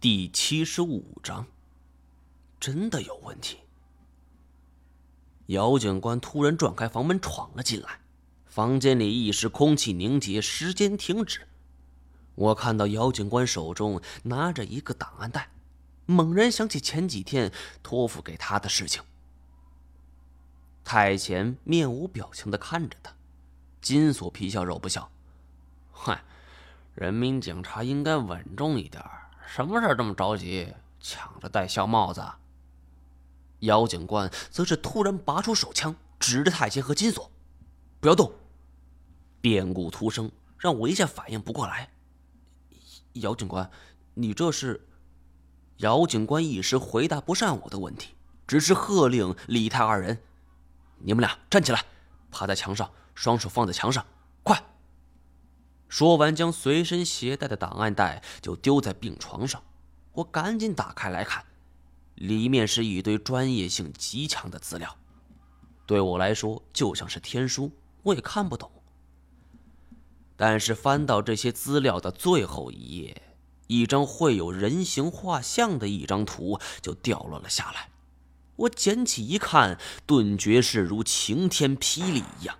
第七十五章，真的有问题。姚警官突然撞开房门闯了进来，房间里一时空气凝结，时间停止。我看到姚警官手中拿着一个档案袋，猛然想起前几天托付给他的事情。太前面无表情的看着他，金锁皮笑肉不笑：“ 嗨，人民警察应该稳重一点什么事这么着急，抢着戴小帽子？”姚警官则是突然拔出手枪，指着太监和金锁：“不要动！”变故突生，让我一下反应不过来。姚警官，你这是？姚警官一时回答不上我的问题，只是喝令李泰二人：“你们俩站起来，趴在墙上，双手放在墙上，快！”说完，将随身携带的档案袋就丢在病床上。我赶紧打开来看，里面是一堆专业性极强的资料，对我来说就像是天书，我也看不懂。但是翻到这些资料的最后一页，一张绘有人形画像的一张图就掉落了下来。我捡起一看，顿觉是如晴天霹雳一样。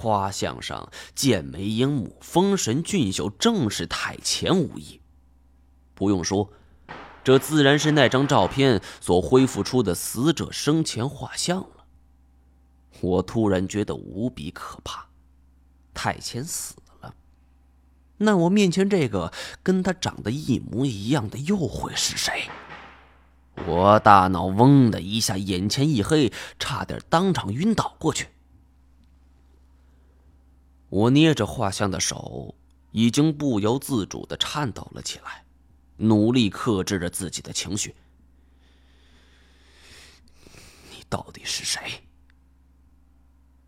画像上剑眉鹰目、丰神俊秀，正是太前无疑。不用说，这自然是那张照片所恢复出的死者生前画像了。我突然觉得无比可怕。太前死了，那我面前这个跟他长得一模一样的又会是谁？我大脑嗡的一下，眼前一黑，差点当场晕倒过去。我捏着画像的手已经不由自主的颤抖了起来，努力克制着自己的情绪。你到底是谁？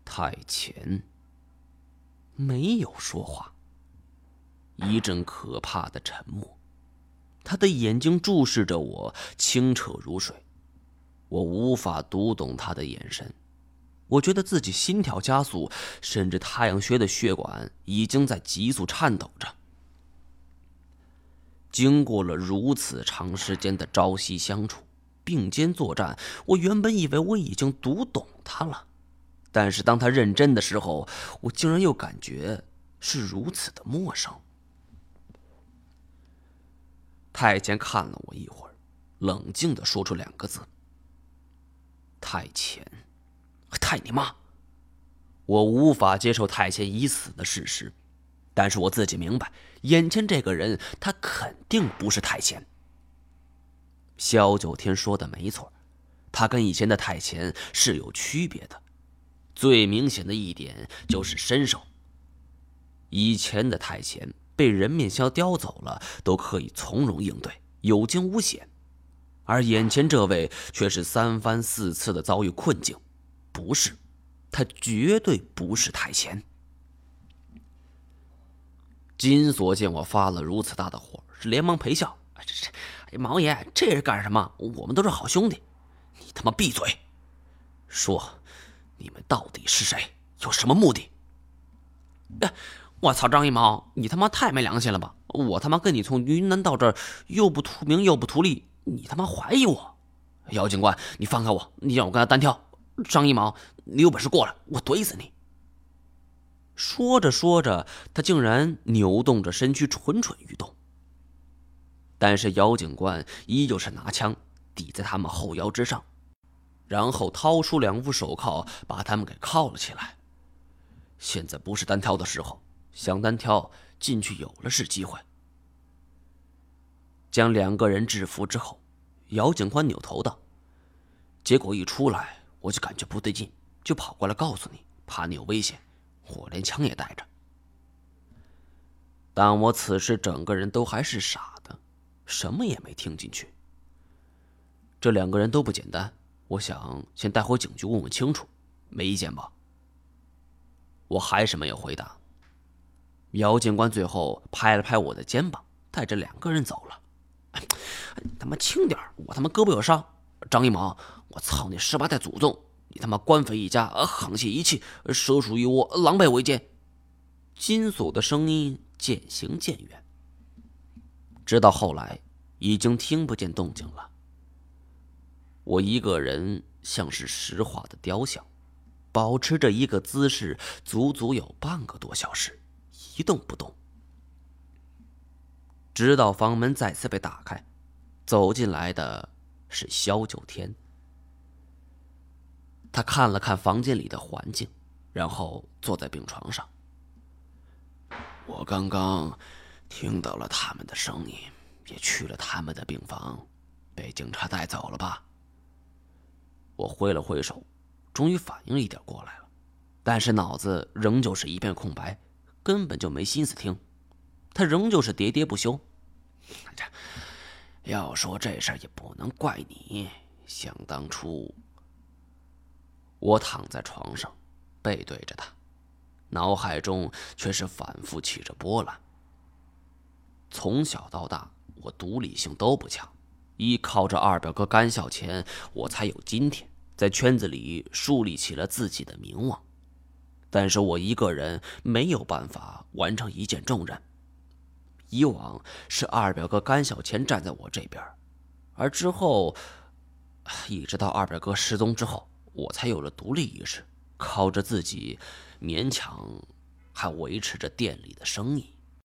太前。没有说话。一阵可怕的沉默，他的眼睛注视着我，清澈如水。我无法读懂他的眼神，我觉得自己心跳加速，甚至太阳穴的血管已经在急速颤抖着。经过了如此长时间的朝夕相处、并肩作战，我原本以为我已经读懂他了。但是当他认真的时候，我竟然又感觉是如此的陌生。太监看了我一会儿，冷静的说出两个字：“太前，太你妈！”我无法接受太监已死的事实，但是我自己明白，眼前这个人他肯定不是太监。萧九天说的没错，他跟以前的太监是有区别的。最明显的一点就是身手。以前的太前被人面鸮叼走了，都可以从容应对，有惊无险；而眼前这位却是三番四次的遭遇困境，不是，他绝对不是太闲。金锁见我发了如此大的火，是连忙陪笑：“这这，哎，毛爷，这是干什么？我们都是好兄弟，你他妈闭嘴！说。”你们到底是谁？有什么目的？哎，我操，张一毛，你他妈太没良心了吧！我他妈跟你从云南到这儿，又不图名又不图利，你他妈怀疑我？姚警官，你放开我！你让我跟他单挑。张一毛，你有本事过来，我怼死你！说着说着，他竟然扭动着身躯，蠢蠢欲动。但是姚警官依旧是拿枪抵在他们后腰之上。然后掏出两副手铐，把他们给铐了起来。现在不是单挑的时候，想单挑进去有了是机会。将两个人制服之后，姚警官扭头道：“结果一出来，我就感觉不对劲，就跑过来告诉你，怕你有危险，我连枪也带着。”但我此时整个人都还是傻的，什么也没听进去。这两个人都不简单。我想先带回警局问问清楚，没意见吧？我还是没有回答。姚警官最后拍了拍我的肩膀，带着两个人走了。你他妈轻点我他妈胳膊有伤。张一毛，我操你十八代祖宗！你他妈官匪一家，沆瀣一气，蛇鼠一窝，狼狈为奸。金锁的声音渐行渐远。直到后来，已经听不见动静了。我一个人像是石化的雕像，保持着一个姿势，足足有半个多小时，一动不动。直到房门再次被打开，走进来的是萧九天。他看了看房间里的环境，然后坐在病床上。我刚刚听到了他们的声音，也去了他们的病房，被警察带走了吧？我挥了挥手，终于反应一点过来了，但是脑子仍旧是一片空白，根本就没心思听。他仍旧是喋喋不休。要说这事也不能怪你，想当初，我躺在床上，背对着他。脑海中却是反复起着波澜。从小到大，我独立性都不强，依靠着二表哥甘小钱，我才有今天，在圈子里树立起了自己的名望。但是我一个人没有办法完成一件重任。以往是二表哥甘小钱站在我这边，而之后，一直到二表哥失踪之后，我才有了独立意识，靠着自己。勉强还维持着店里的生意。